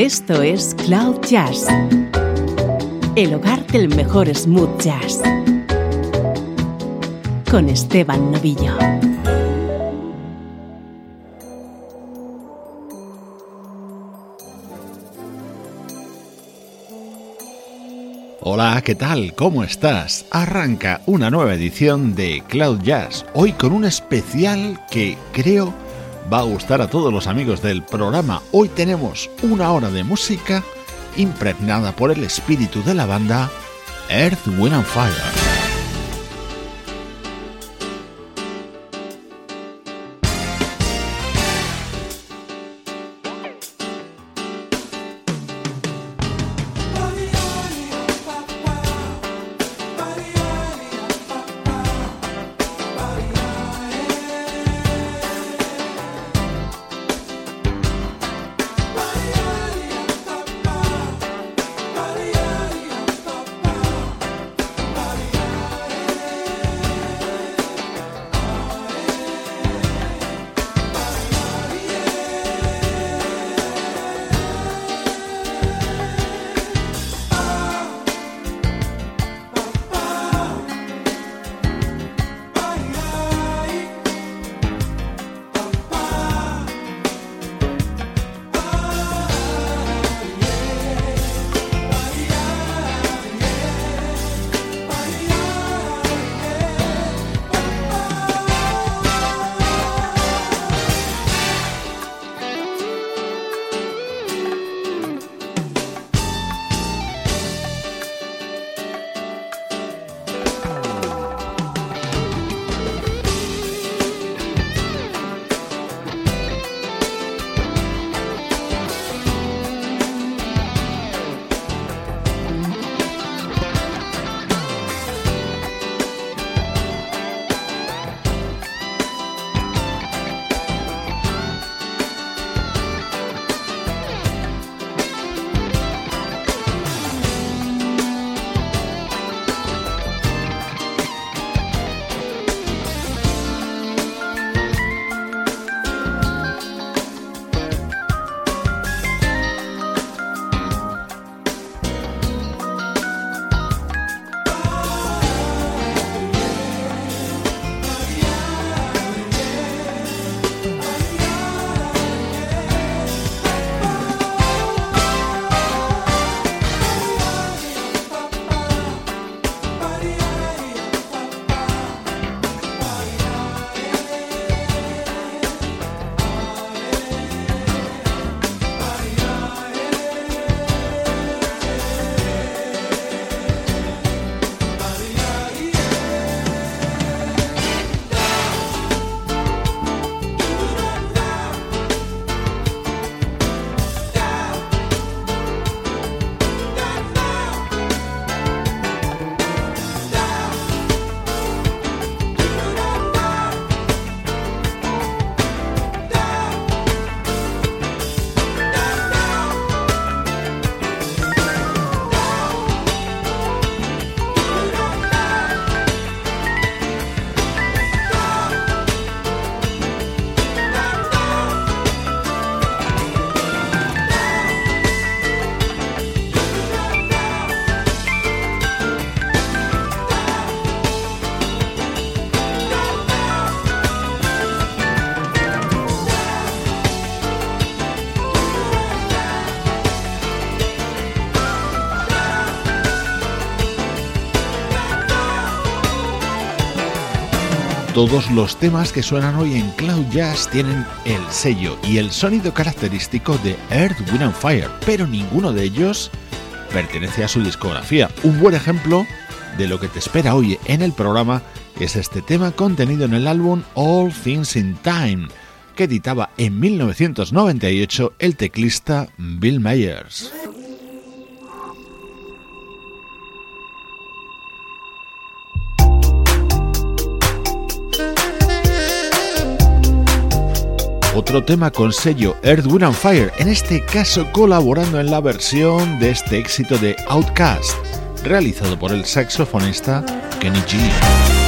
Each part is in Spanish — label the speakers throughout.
Speaker 1: Esto es Cloud Jazz, el hogar del mejor smooth jazz, con Esteban Novillo.
Speaker 2: Hola, ¿qué tal? ¿Cómo estás? Arranca una nueva edición de Cloud Jazz, hoy con un especial que creo va a gustar a todos los amigos del programa. Hoy tenemos una hora de música impregnada por el espíritu de la banda Earth, Wind and Fire. Todos los temas que suenan hoy en Cloud Jazz tienen el sello y el sonido característico de Earth, Wind and Fire, pero ninguno de ellos pertenece a su discografía. Un buen ejemplo de lo que te espera hoy en el programa es este tema contenido en el álbum All Things in Time, que editaba en 1998 el teclista Bill Myers. Otro tema con sello Earth, Wind and Fire, en este caso colaborando en la versión de este éxito de Outcast, realizado por el saxofonista Kenny G.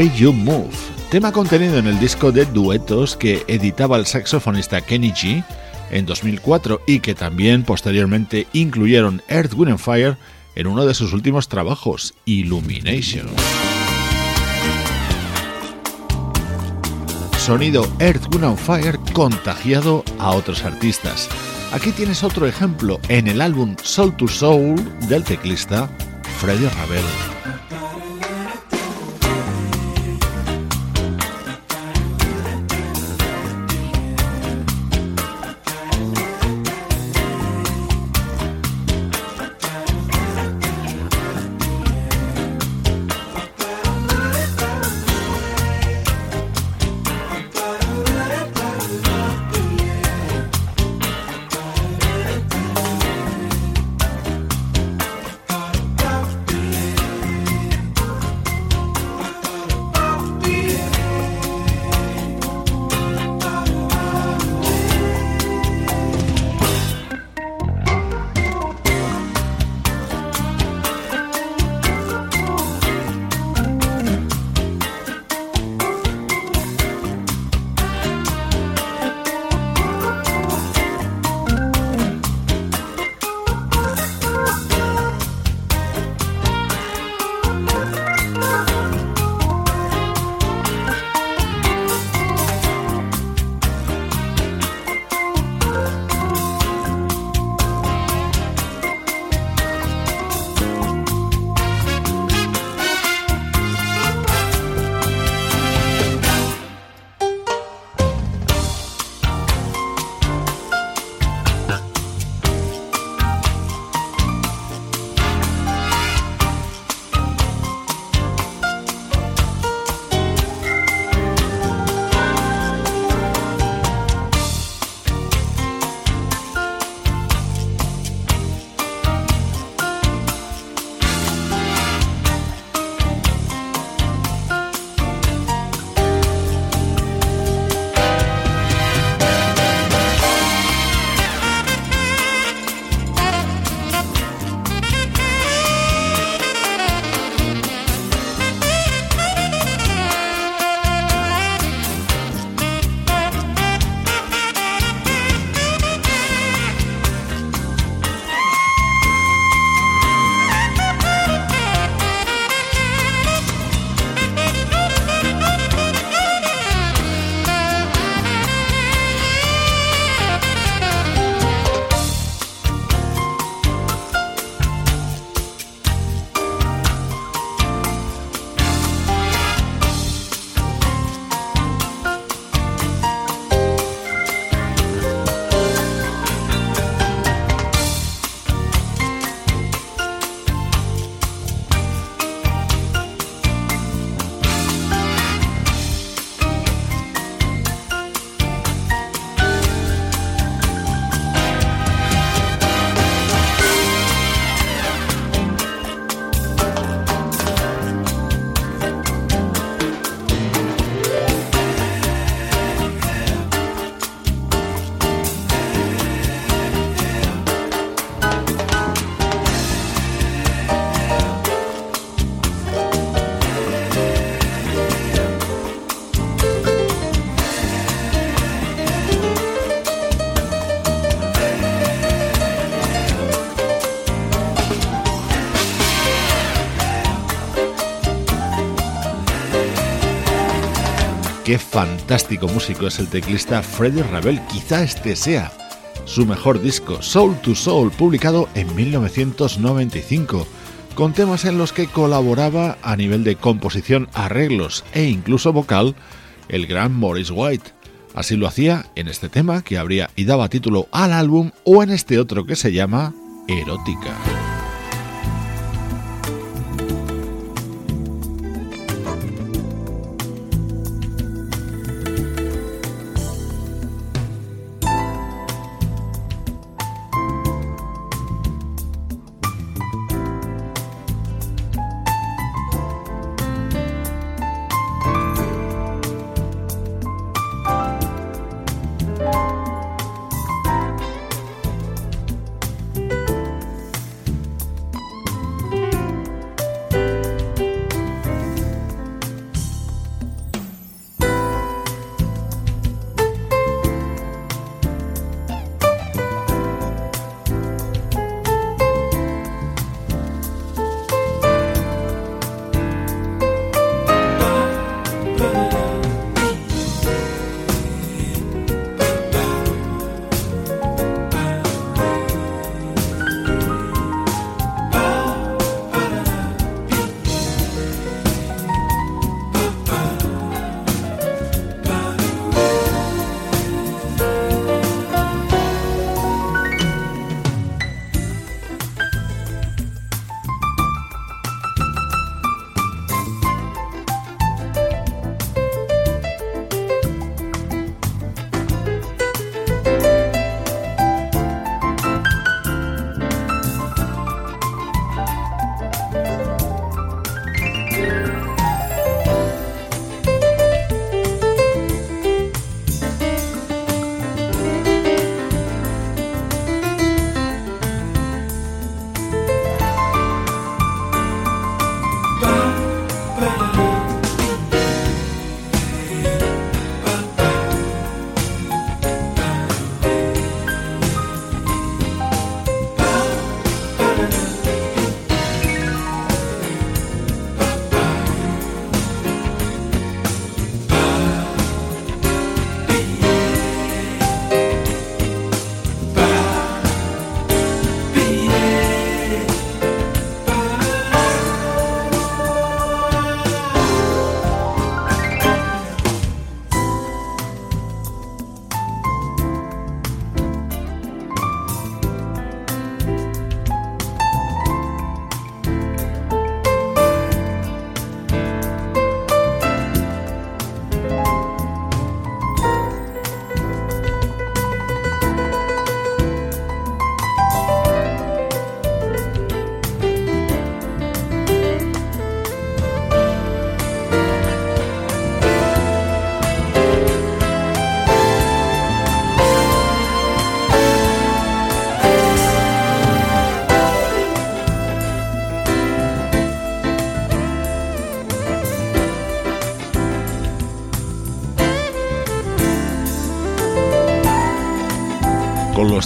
Speaker 2: Way You Move, tema contenido en el disco de duetos que editaba el saxofonista Kenny G en 2004 y que también posteriormente incluyeron Earth, Wind Fire en uno de sus últimos trabajos, Illumination. Sonido Earth, Wind Fire contagiado a otros artistas. Aquí tienes otro ejemplo en el álbum Soul to Soul del teclista Freddie Ravel. Qué fantástico músico es el teclista Freddie Ravel. Quizá este sea su mejor disco, Soul to Soul, publicado en 1995, con temas en los que colaboraba a nivel de composición, arreglos e incluso vocal el gran Morris White. Así lo hacía en este tema que habría y daba título al álbum o en este otro que se llama Erótica.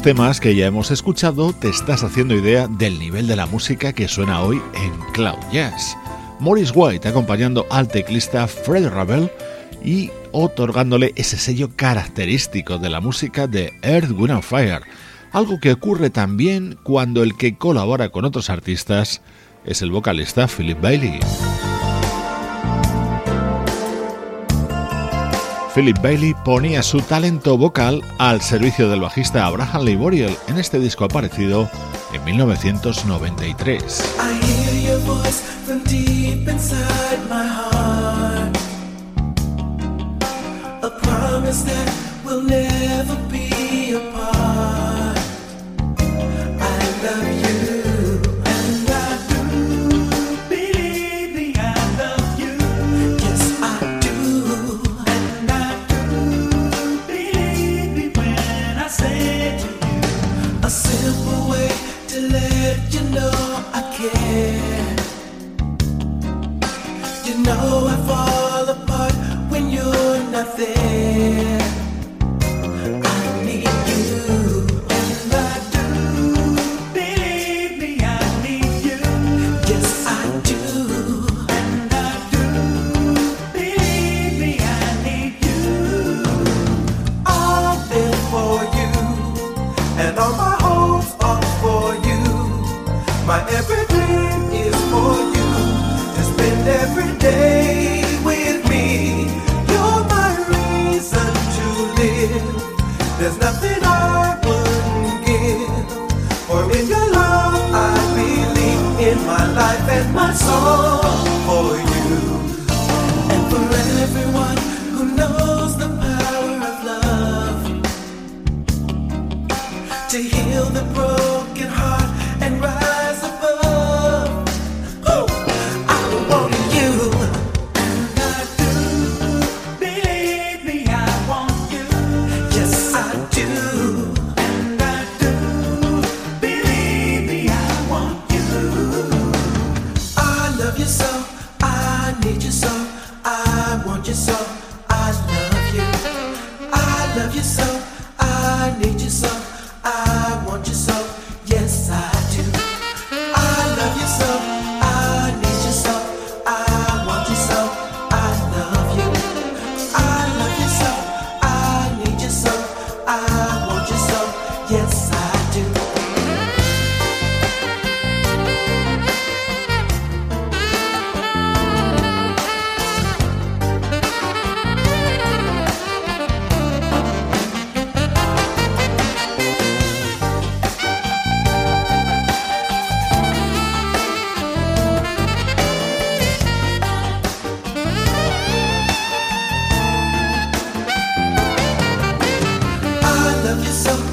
Speaker 3: Temas que ya hemos escuchado, te estás haciendo idea del nivel de la música que suena hoy en Cloud Jazz. Morris White acompañando al teclista Fred Ravel y otorgándole ese sello característico de la música de Earth, Wind Fire, algo que ocurre también cuando el que colabora con otros artistas es el vocalista Philip Bailey. Philip Bailey ponía su talento vocal al servicio del bajista Abraham Lee Buriel en este disco aparecido en 1993. there soul.
Speaker 4: love you so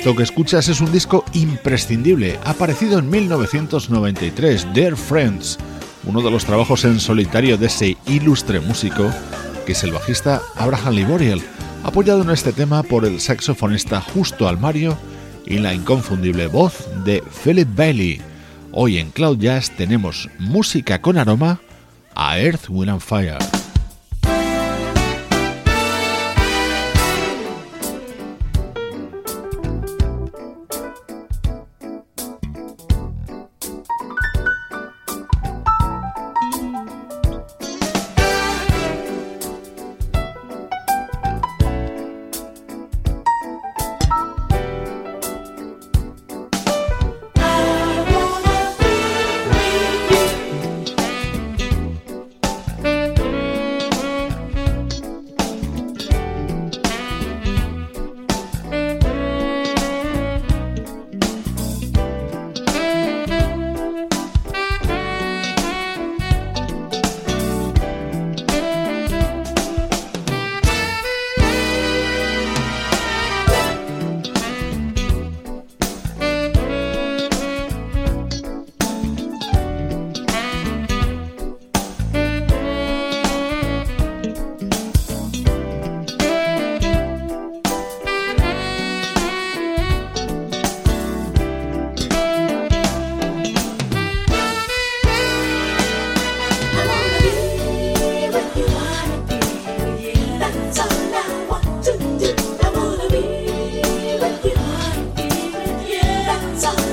Speaker 4: Esto que escuchas es un disco imprescindible, aparecido en 1993, Dear Friends, uno de los trabajos en solitario de ese ilustre músico, que es el bajista Abraham Liboriel, apoyado en este tema por el saxofonista Justo Almario y la inconfundible voz de Philip Bailey. Hoy en Cloud Jazz tenemos música con aroma a Earth, Wind and Fire. time.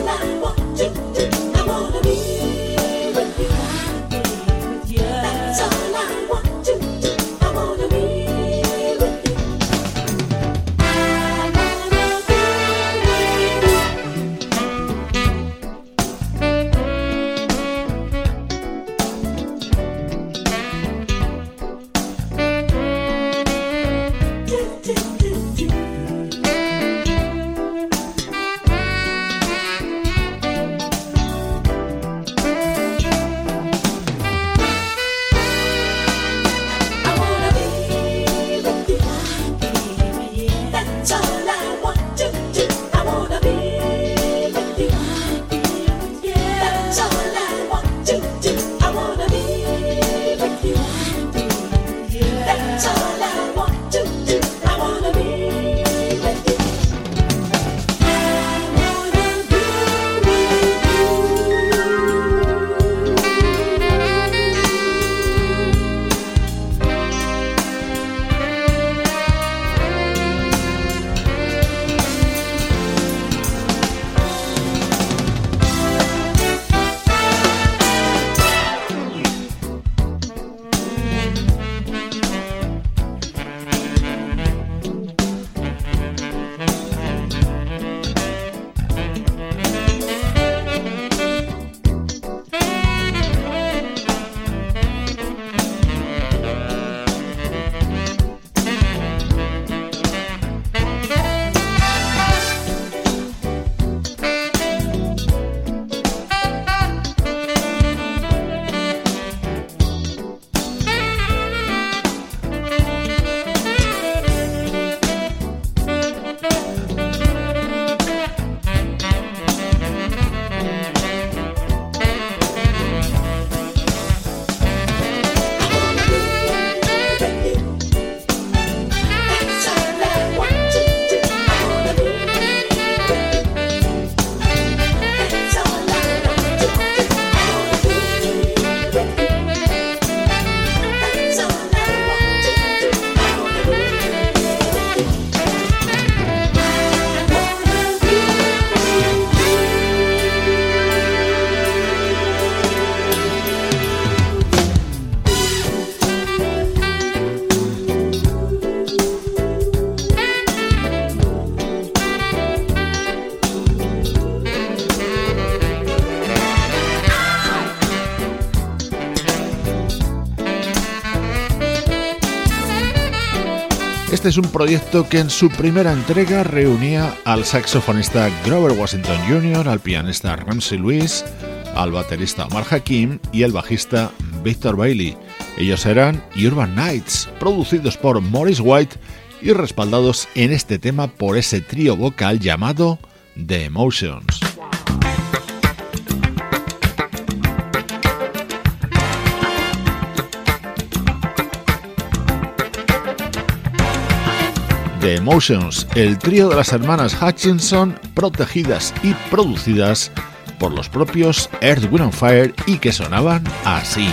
Speaker 4: Este es un proyecto que en su primera entrega reunía al saxofonista Grover Washington Jr., al pianista Ramsey Lewis, al baterista Omar Hakim y el bajista Victor Bailey. Ellos eran Urban Nights, producidos por Morris White y respaldados en este tema por ese trío vocal llamado The Emotions. The Emotions, el trío de las hermanas Hutchinson, protegidas y producidas por los propios Earth, Wind Fire y que sonaban así.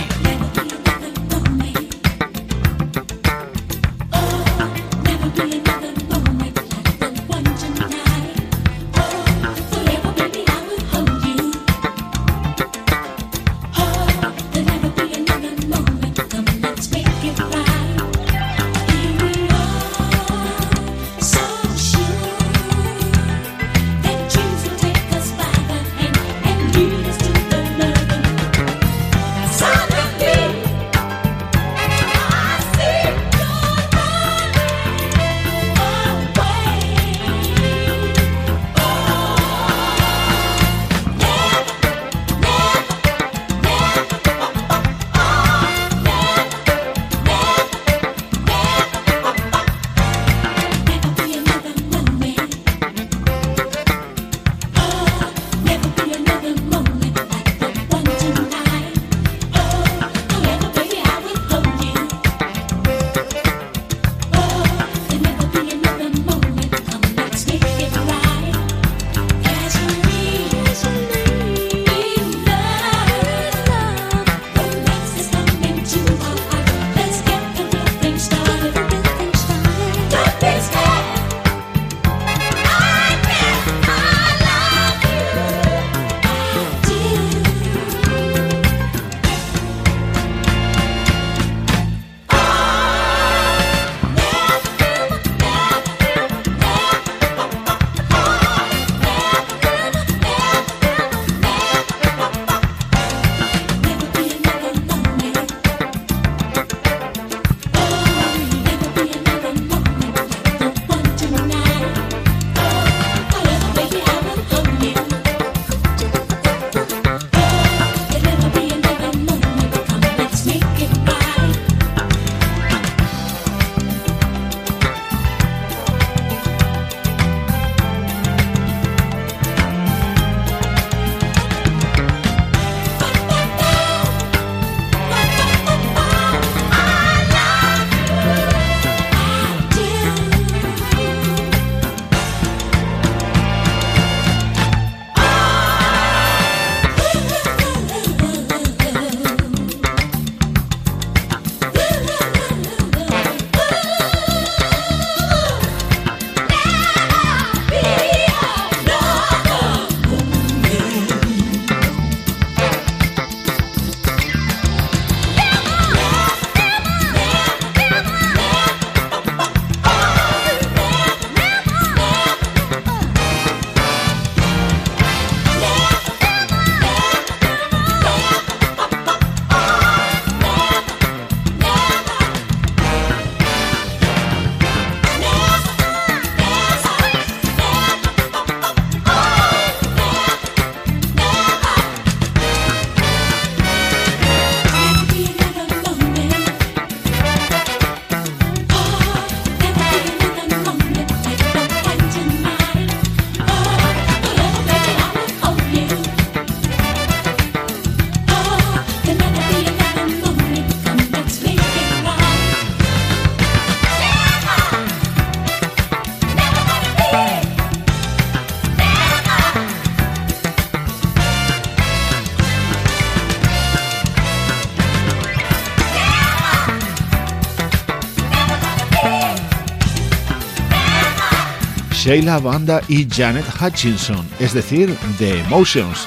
Speaker 4: Sheila Banda y Janet Hutchinson, es decir, The Emotions.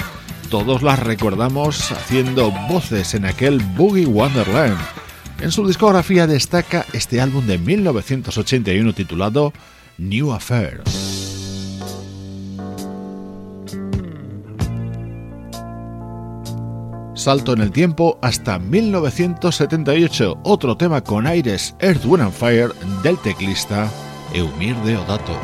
Speaker 4: Todos las recordamos haciendo voces en aquel Boogie Wonderland. En su discografía destaca este álbum de 1981 titulado New Affair. Salto en el tiempo hasta 1978, otro tema con aires Earth, Wind and Fire del teclista Eumir Deodato.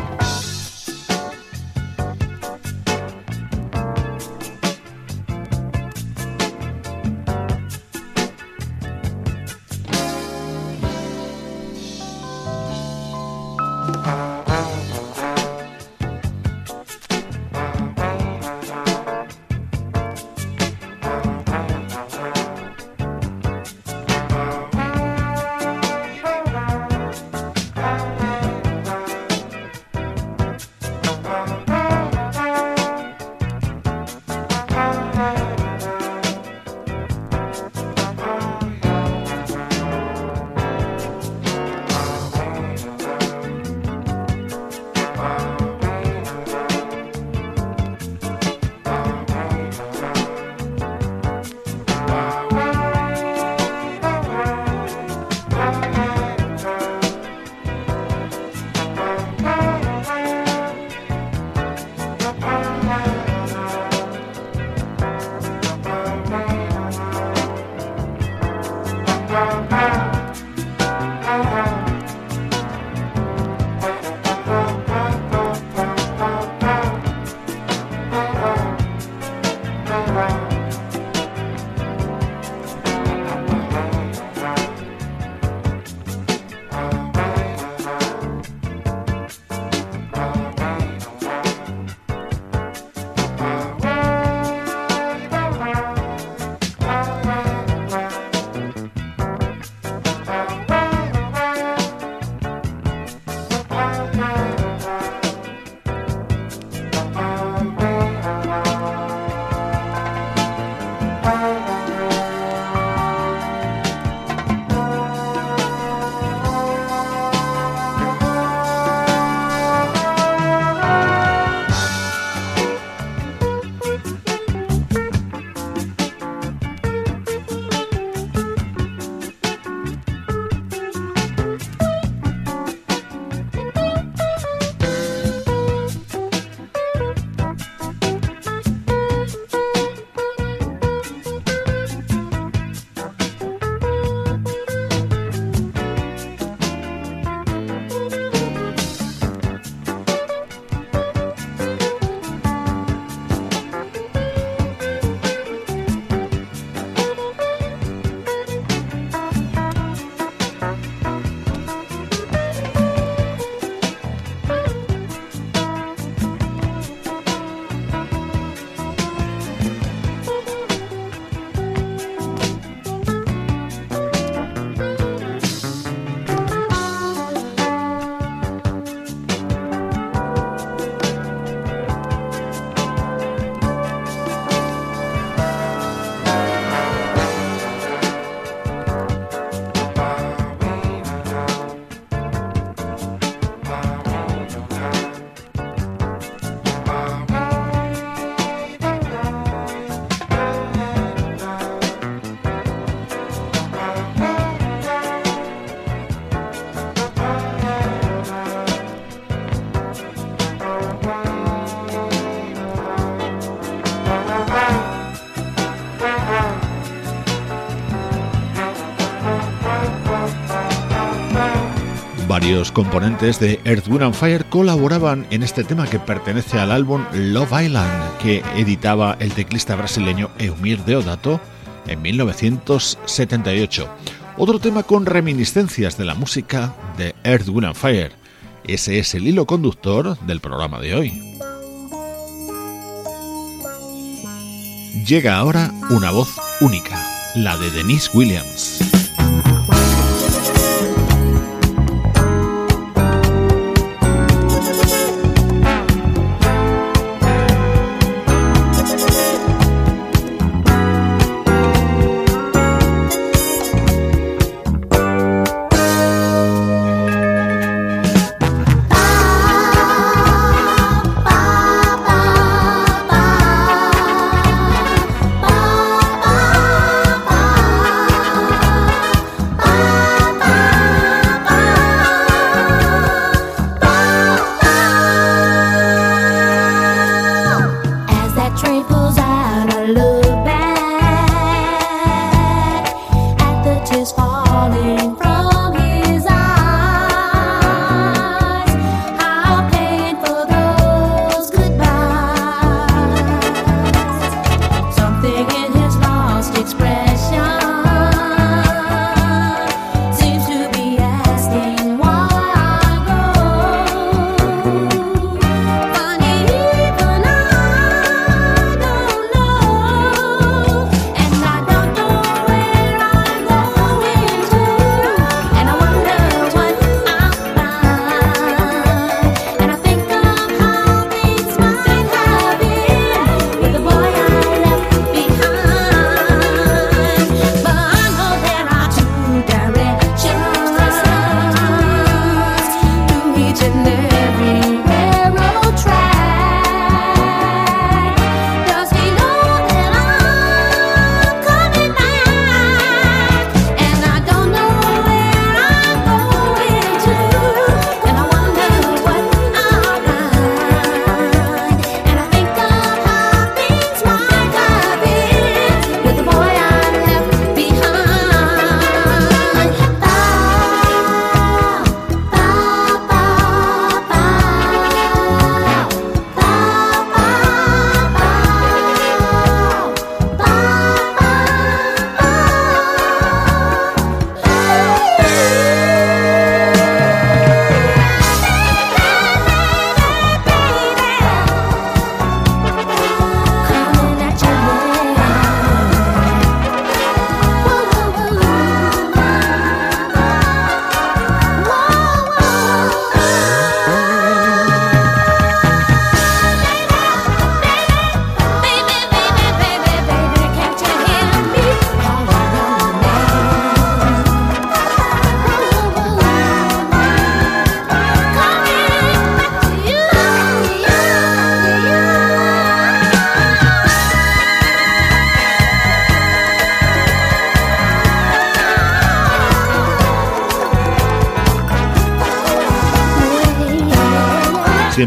Speaker 5: Varios componentes de Earth, and Fire colaboraban en este tema que pertenece al álbum Love Island que editaba el teclista brasileño Eumir Deodato en 1978. Otro tema con reminiscencias de la música de Earth, and Fire. Ese es el hilo conductor del programa de hoy. Llega ahora una voz única, la de Denise Williams.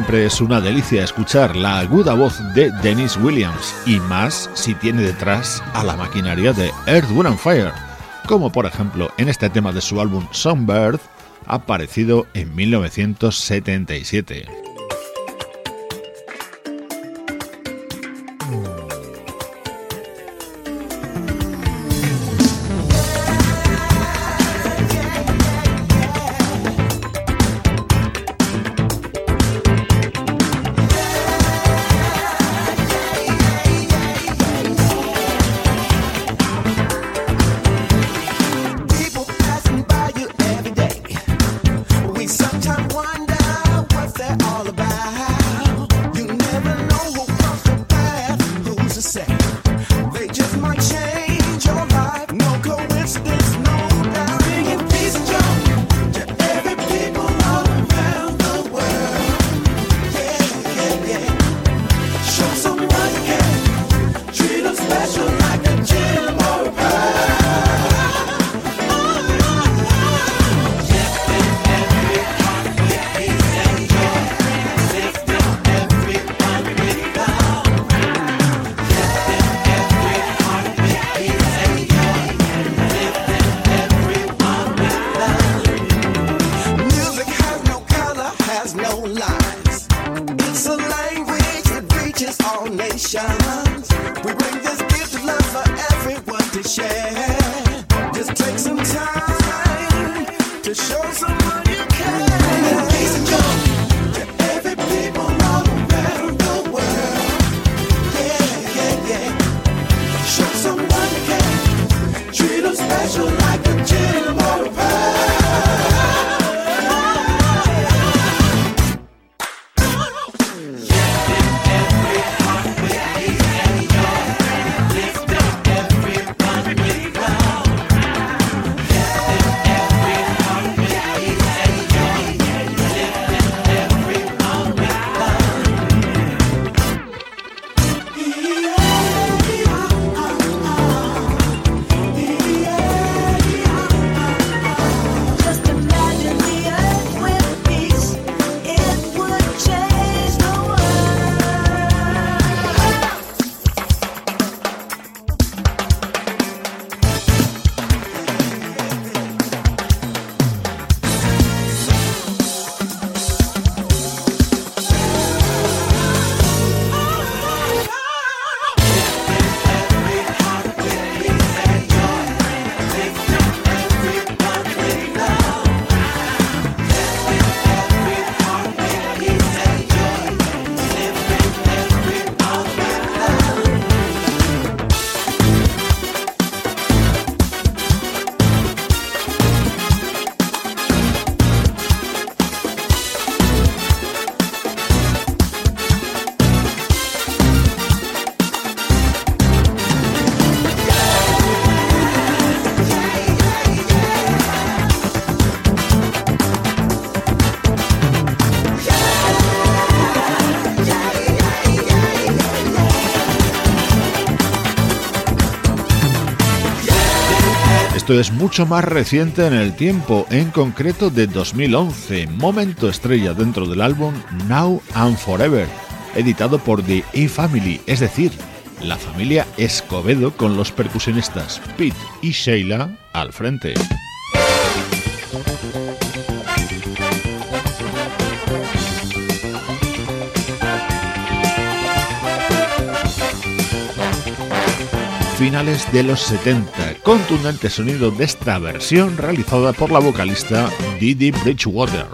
Speaker 5: Siempre es una delicia escuchar la aguda voz de Dennis Williams y más si tiene detrás a la maquinaria de Earth, Wind and Fire, como por ejemplo en este tema de su álbum Songbird, aparecido en 1977.
Speaker 6: Mucho más reciente en el tiempo, en concreto de 2011, momento estrella dentro del álbum Now and Forever, editado por The E-Family, es decir, la familia Escobedo con los percusionistas Pete y Sheila al frente. De los 70. Contundente sonido de esta versión realizada por la vocalista Didi Bridgewater.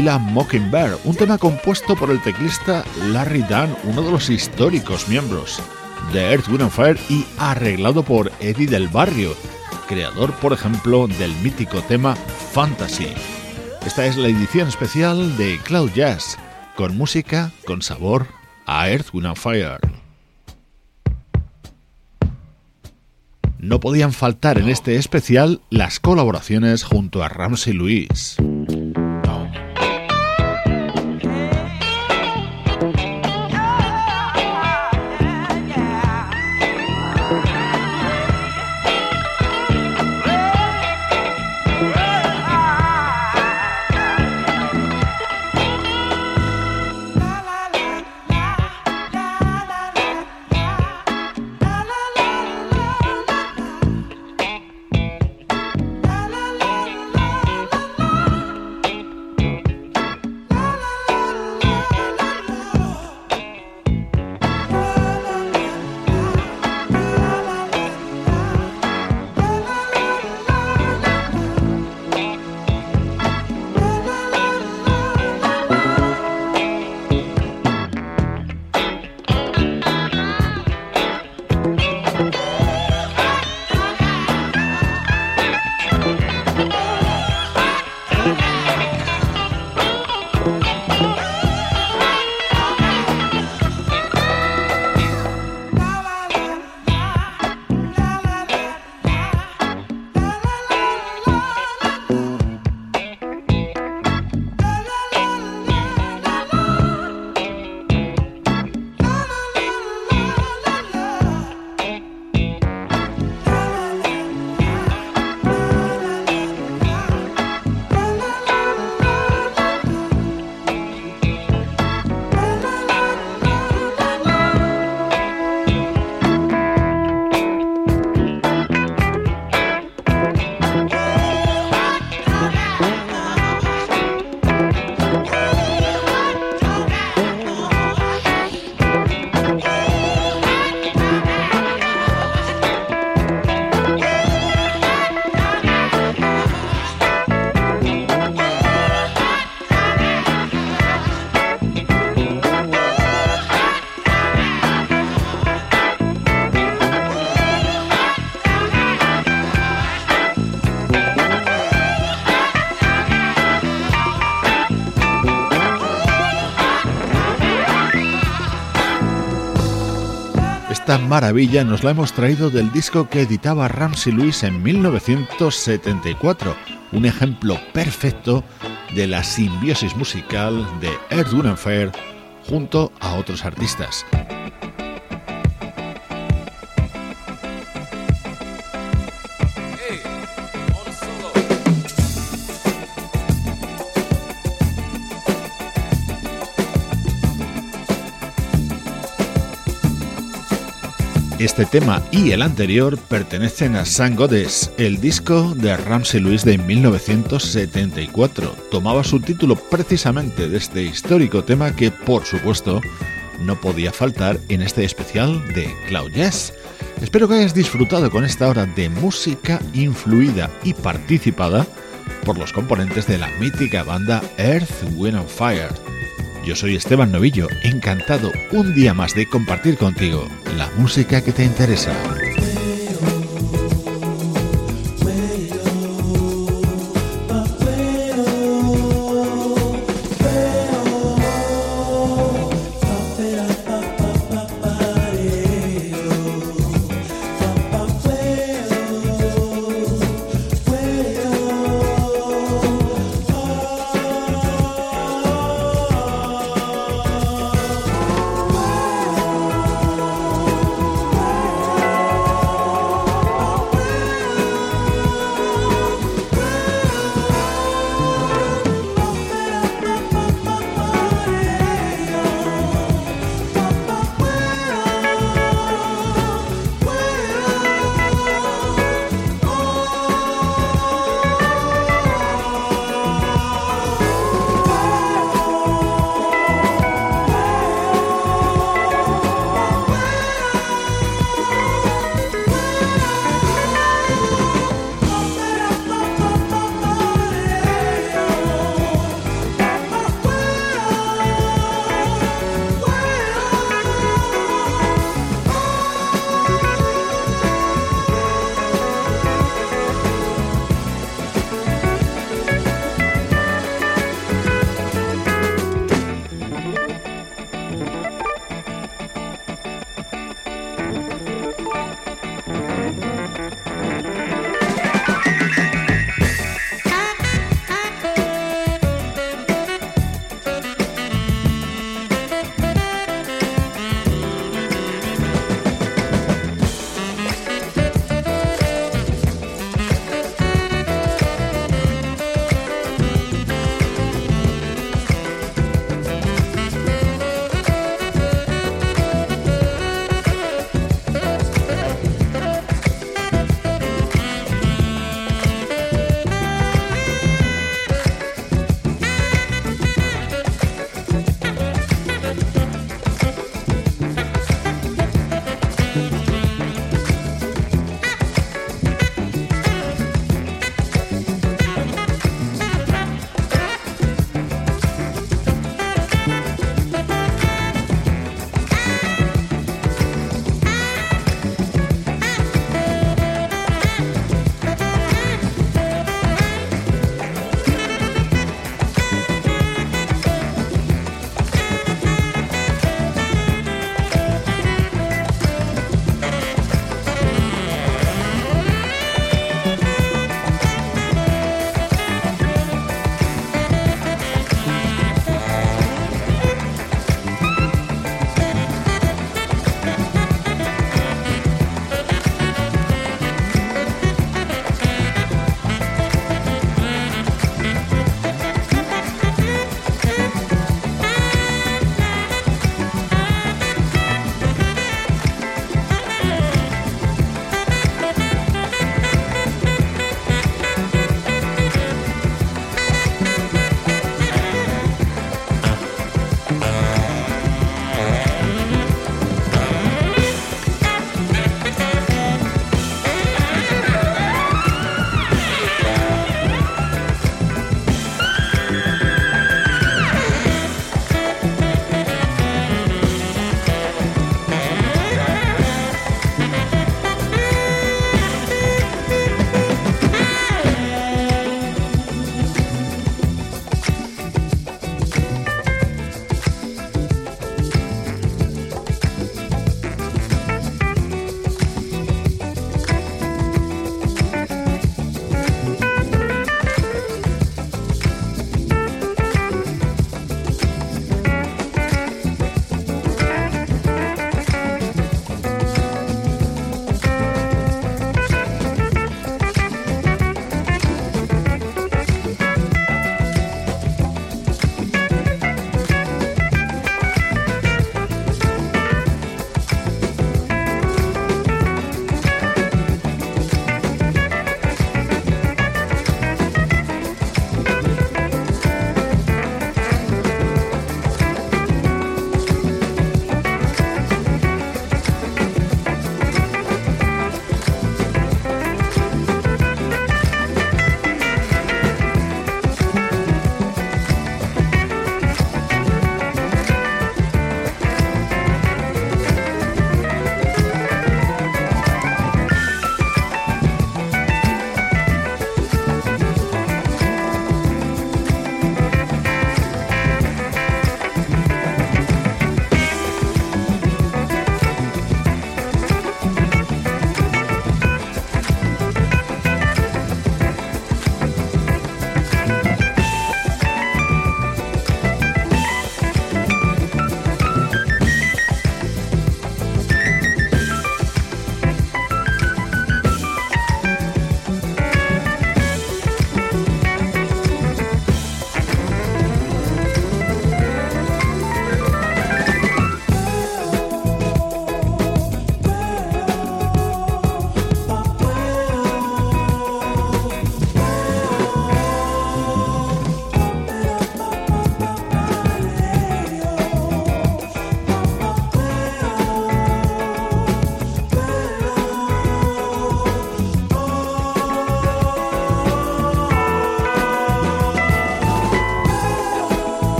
Speaker 2: Kill a Mockingbird, un tema compuesto por el teclista Larry Dunn, uno de los históricos miembros de Earth, Wind Fire y arreglado por Eddie del Barrio, creador, por ejemplo, del mítico tema Fantasy. Esta es la edición especial de Cloud Jazz, con música con sabor a Earth, Wind Fire. No podían faltar en este especial las colaboraciones junto a Ramsey Luis. Maravilla nos la hemos traído del disco que editaba Ramsey Lewis en 1974, un ejemplo perfecto de la simbiosis musical de Earth, junto a otros artistas. Este tema y el anterior pertenecen a Sun Goddess, el disco de Ramsey Lewis de 1974. Tomaba su título precisamente de este histórico tema que, por supuesto, no podía faltar en este especial de Cloud Jazz. Espero que hayas disfrutado con esta hora de música influida y participada por los componentes de la mítica banda Earth, Wind and Fire. Yo soy Esteban Novillo, encantado un día más de compartir contigo la música que te interesa.